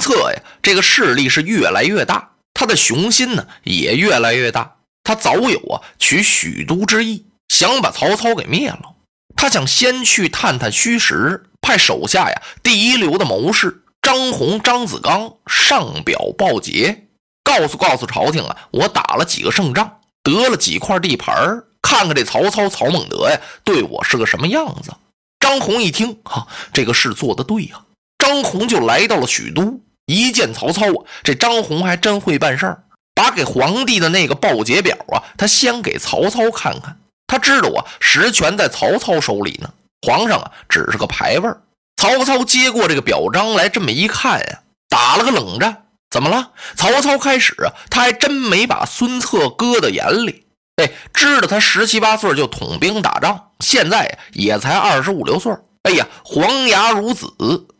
策呀，这个势力是越来越大，他的雄心呢也越来越大。他早有啊取许都之意，想把曹操给灭了。他想先去探探虚实，派手下呀第一流的谋士张宏、张子刚上表报捷，告诉告诉朝廷啊，我打了几个胜仗，得了几块地盘看看这曹操曹孟德呀对我是个什么样子。张宏一听，哈，这个事做得对呀。张宏就来到了许都，一见曹操啊，这张宏还真会办事儿，把给皇帝的那个报捷表啊，他先给曹操看看。他知道啊，实权在曹操手里呢，皇上啊只是个牌位曹操接过这个表彰来，这么一看呀，打了个冷战。怎么了？曹操开始啊，他还真没把孙策搁到眼里。哎，知道他十七八岁就统兵打仗，现在也才二十五六岁。哎呀，黄牙孺子，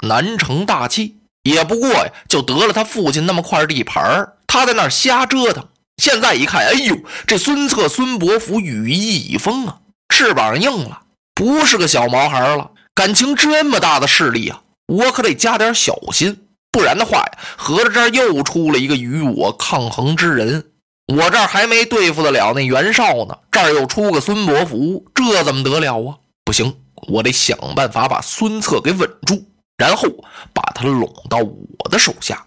难成大器，也不过呀，就得了他父亲那么块地盘他在那儿瞎折腾。现在一看，哎呦，这孙策、孙伯符羽翼已丰啊，翅膀硬了，不是个小毛孩了。感情这么大的势力啊，我可得加点小心，不然的话呀，合着这儿又出了一个与我抗衡之人。我这儿还没对付得了那袁绍呢，这儿又出个孙伯符，这怎么得了啊？不行，我得想办法把孙策给稳住，然后把他拢到我的手下。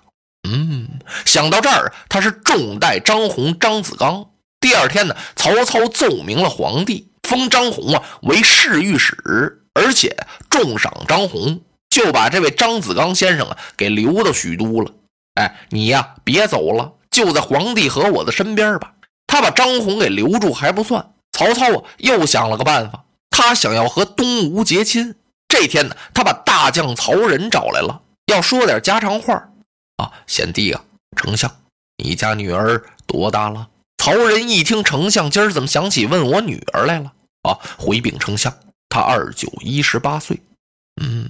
嗯，想到这儿，他是重待张宏、张子刚。第二天呢，曹操奏明了皇帝，封张宏啊为侍御史，而且重赏张宏，就把这位张子刚先生啊给留到许都了。哎，你呀，别走了。就在皇帝和我的身边吧。他把张宏给留住还不算，曹操啊又想了个办法，他想要和东吴结亲。这天呢，他把大将曹仁找来了，要说点家常话啊。贤弟啊，丞相，你家女儿多大了？曹仁一听，丞相今儿怎么想起问我女儿来了？啊，回禀丞相，她二九一十八岁。嗯，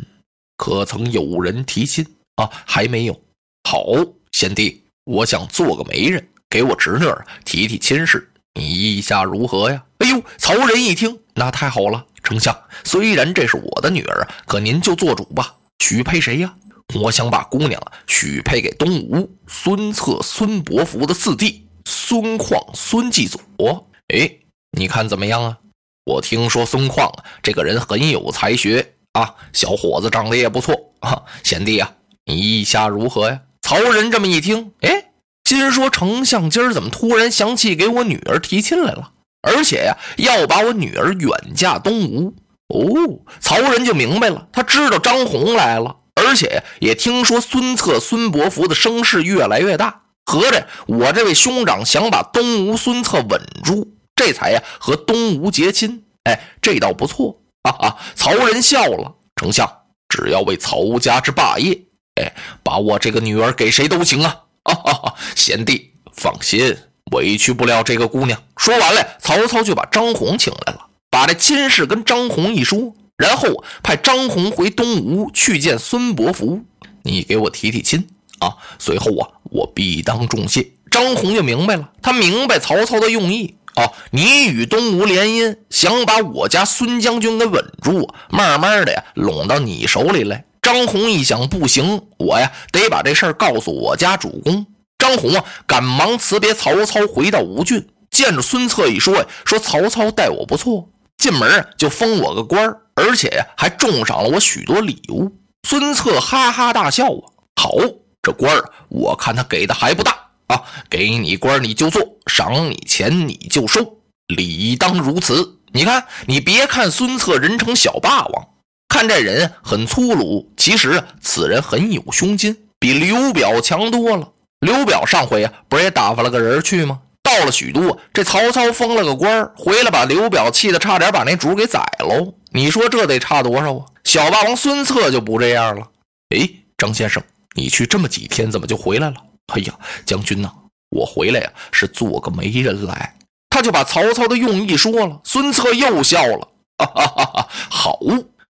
可曾有人提亲啊？还没有。好，贤弟。我想做个媒人，给我侄女儿提提亲事，你意下如何呀？哎呦，曹仁一听，那太好了，丞相，虽然这是我的女儿，可您就做主吧，许配谁呀？我想把姑娘许配给东吴孙策、孙伯符的四弟孙旷、孙继佐。哎，你看怎么样啊？我听说孙旷，这个人很有才学啊，小伙子长得也不错啊，贤弟啊，你意下如何呀？曹仁这么一听，哎，心说：“丞相今儿怎么突然想起给我女儿提亲来了？而且呀，要把我女儿远嫁东吴。”哦，曹仁就明白了，他知道张宏来了，而且也听说孙策、孙伯符的声势越来越大，合着我这位兄长想把东吴孙策稳住，这才呀和东吴结亲。哎，这倒不错哈哈，曹仁笑了：“丞相只要为曹家之霸业。”哎，把我这个女儿给谁都行啊！啊哈哈，贤弟放心，委屈不了这个姑娘。说完了，曹操就把张宏请来了，把这亲事跟张宏一说，然后派张宏回东吴去见孙伯符，你给我提提亲啊！随后啊，我必当重谢。张宏就明白了，他明白曹操的用意啊！你与东吴联姻，想把我家孙将军给稳住，慢慢的呀，拢到你手里来。张宏一想，不行，我呀得把这事儿告诉我家主公。张宏啊，赶忙辞别曹操，回到吴郡，见着孙策一说呀，说曹操待我不错，进门就封我个官而且还重赏了我许多礼物。孙策哈哈大笑啊，好，这官我看他给的还不大啊，给你官你就做，赏你钱你就收，理当如此。你看，你别看孙策人称小霸王。看这人很粗鲁，其实此人很有胸襟，比刘表强多了。刘表上回啊，不是也打发了个人去吗？到了许都，这曹操封了个官，回来把刘表气得差点把那主给宰喽。你说这得差多少啊？小霸王孙策就不这样了。哎，张先生，你去这么几天，怎么就回来了？哎呀，将军呐，我回来呀是做个媒人来。他就把曹操的用意说了。孙策又笑了，哈哈哈哈好。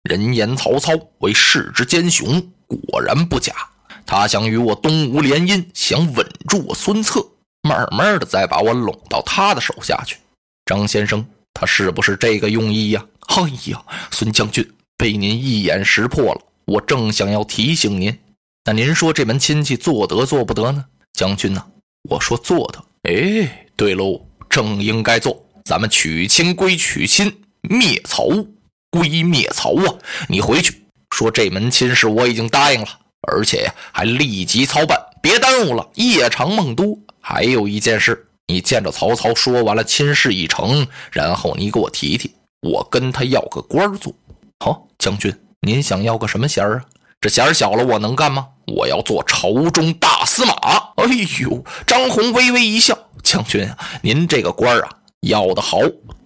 人言曹操为世之奸雄，果然不假。他想与我东吴联姻，想稳住我孙策，慢慢的再把我拢到他的手下去。张先生，他是不是这个用意呀？哎呀，孙将军被您一眼识破了。我正想要提醒您，那您说这门亲戚做得做不得呢？将军呐，我说做的。哎，对喽，正应该做。咱们娶亲归娶亲，灭曹归灭曹啊！你回去说这门亲事我已经答应了，而且还立即操办，别耽误了，夜长梦多。还有一件事，你见着曹操说完了亲事已成，然后你给我提提，我跟他要个官做。好，将军，您想要个什么衔儿啊？这衔儿小了，我能干吗？我要做朝中大司马。哎呦，张宏微微一笑，将军啊，您这个官儿啊。要的好，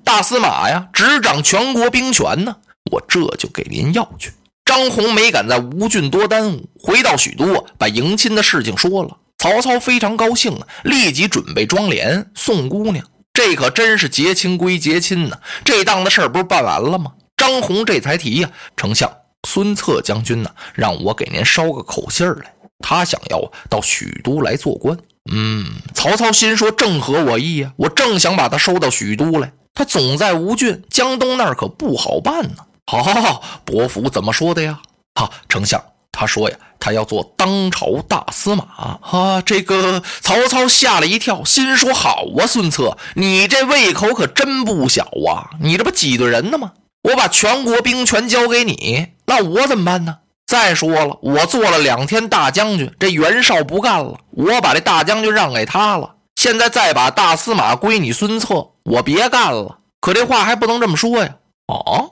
大司马呀，执掌全国兵权呢。我这就给您要去。张宏没敢在吴郡多耽误，回到许都，把迎亲的事情说了。曹操非常高兴啊，立即准备装奁送姑娘。这可真是结亲归结亲呢，这档子事儿不是办完了吗？张宏这才提呀，丞相孙策将军呢，让我给您捎个口信儿来，他想要到许都来做官。嗯，曹操心说正合我意呀，我正想把他收到许都来。他总在吴郡、江东那儿，可不好办呢。好，好，好，伯服怎么说的呀？哈，丞相，他说呀，他要做当朝大司马啊。这个曹操吓了一跳，心说好啊，孙策，你这胃口可真不小啊！你这不挤兑人呢吗？我把全国兵权交给你，那我怎么办呢？再说了，我做了两天大将军，这袁绍不干了，我把这大将军让给他了。现在再把大司马归你孙策，我别干了。可这话还不能这么说呀！哦，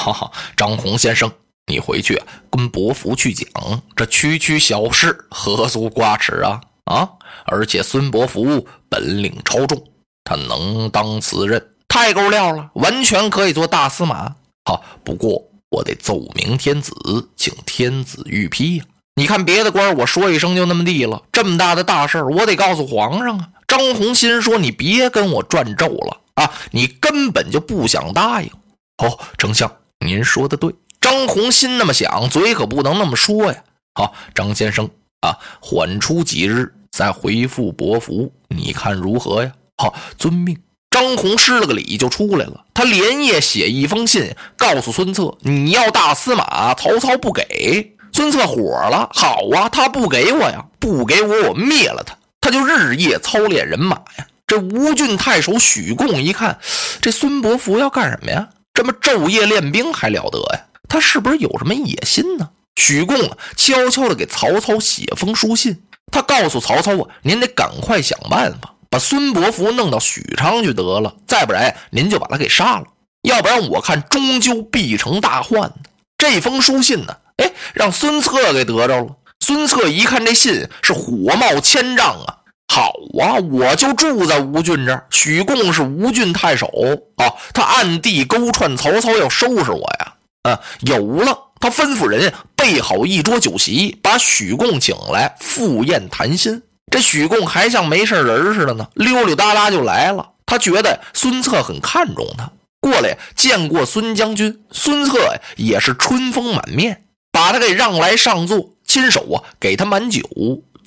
哈哈，张宏先生，你回去跟伯服去讲，这区区小事何足挂齿啊！啊！而且孙伯服本领超重，他能当此任，太够料了，完全可以做大司马。好，不过。我得奏明天子，请天子御批呀！你看别的官，我说一声就那么地了。这么大的大事我得告诉皇上啊！张宏心说：“你别跟我转咒了啊！你根本就不想答应。”哦，丞相，您说的对。张红心那么想，嘴可不能那么说呀。好，张先生啊，缓出几日再回复伯服，你看如何呀？好，遵命。张红施了个礼就出来了，他连夜写一封信，告诉孙策：“你要大司马，曹操不给。”孙策火了：“好啊，他不给我呀，不给我，我灭了他。”他就日夜操练人马呀。这吴郡太守许贡一看，这孙伯符要干什么呀？这么昼夜练兵还了得呀？他是不是有什么野心呢？许贡啊，悄悄地给曹操写封书信，他告诉曹操啊：“您得赶快想办法。”把孙伯符弄到许昌去得了，再不然您就把他给杀了，要不然我看终究必成大患。这封书信呢，哎，让孙策给得着了。孙策一看这信，是火冒千丈啊！好啊，我就住在吴郡这，许贡是吴郡太守啊，他暗地勾串曹操要收拾我呀！啊，有了，他吩咐人备好一桌酒席，把许贡请来赴宴谈心。这许贡还像没事人似的呢，溜溜达达就来了。他觉得孙策很看重他，过来见过孙将军。孙策也是春风满面，把他给让来上座，亲手啊给他满酒。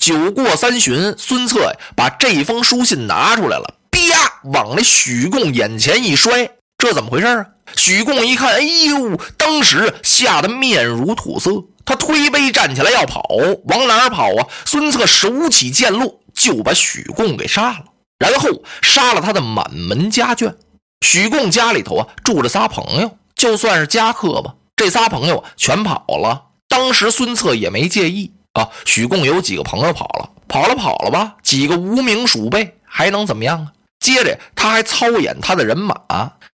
酒过三巡，孙策呀把这封书信拿出来了，啪往那许贡眼前一摔。这怎么回事啊？许贡一看，哎呦，当时吓得面如土色。他推杯站起来要跑，往哪儿跑啊？孙策手起剑落，就把许贡给杀了，然后杀了他的满门家眷。许贡家里头啊住着仨朋友，就算是家客吧。这仨朋友全跑了，当时孙策也没介意啊。许贡有几个朋友跑了，跑了跑了吧，几个无名鼠辈还能怎么样啊？接着他还操演他的人马，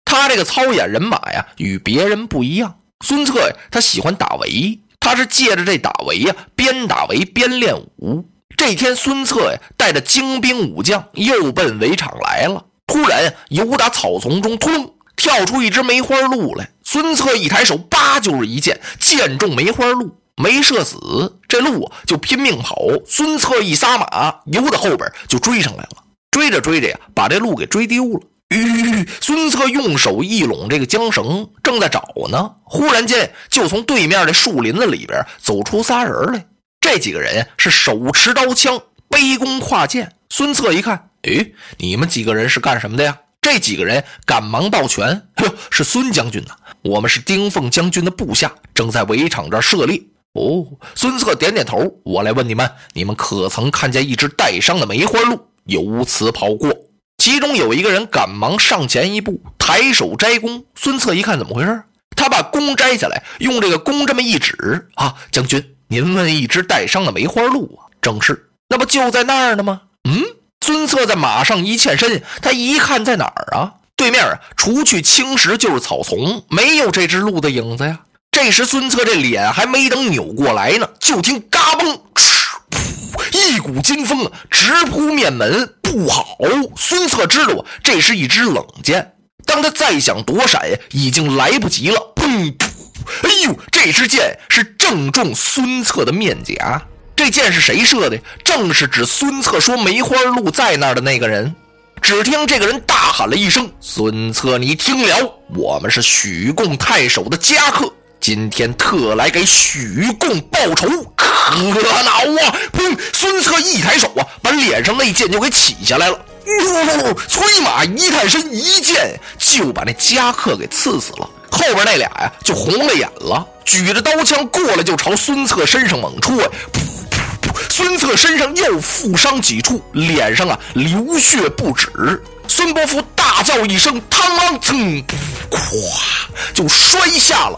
他这个操演人马呀与别人不一样。孙策呀，他喜欢打围。他是借着这打围呀，边打围边练武。这天，孙策呀带着精兵武将又奔围场来了。突然，由打草丛中突跳出一只梅花鹿来。孙策一抬手，叭就是一箭，箭中梅花鹿，没射死。这鹿就拼命跑。孙策一撒马，由到后边就追上来了。追着追着呀，把这鹿给追丢了。吁！孙策用手一拢这个缰绳，正在找呢。忽然间，就从对面的树林子里边走出仨人来。这几个人是手持刀枪，背弓跨箭。孙策一看，哎，你们几个人是干什么的呀？这几个人赶忙抱拳：“哟，是孙将军呐！我们是丁奉将军的部下，正在围场这儿射猎。哦，孙策点点头。我来问你们，你们可曾看见一只带伤的梅花鹿由此跑过？其中有一个人赶忙上前一步，抬手摘弓。孙策一看，怎么回事？他把弓摘下来，用这个弓这么一指啊，将军，您问一只带伤的梅花鹿啊？正是，那不就在那儿呢吗？嗯，孙策在马上一欠身，他一看在哪儿啊？对面啊，除去青石就是草丛，没有这只鹿的影子呀。这时孙策这脸还没等扭过来呢，就听嘎嘣，嗤噗，一股劲风啊，直扑面门。不好，孙策知道，这是一支冷箭。当他再想躲闪，已经来不及了。砰噗！哎呦，这支箭是正中孙策的面颊。这箭是谁射的？正是指孙策说梅花鹿在那儿的那个人。只听这个人大喊了一声：“孙策，你听了，我们是许贡太守的家客，今天特来给许贡报仇，可恼啊！”砰！孙策一抬手啊，把脸上那箭就给起下来了。哟，催马一探身，一剑就把那家客给刺死了。后边那俩呀，就红了眼了，举着刀枪过来就朝孙策身上猛戳！噗！孙策身上又负伤几处，脸上啊流血不止。孙伯符大叫一声：“嘡啷！”噌，咵，就摔下了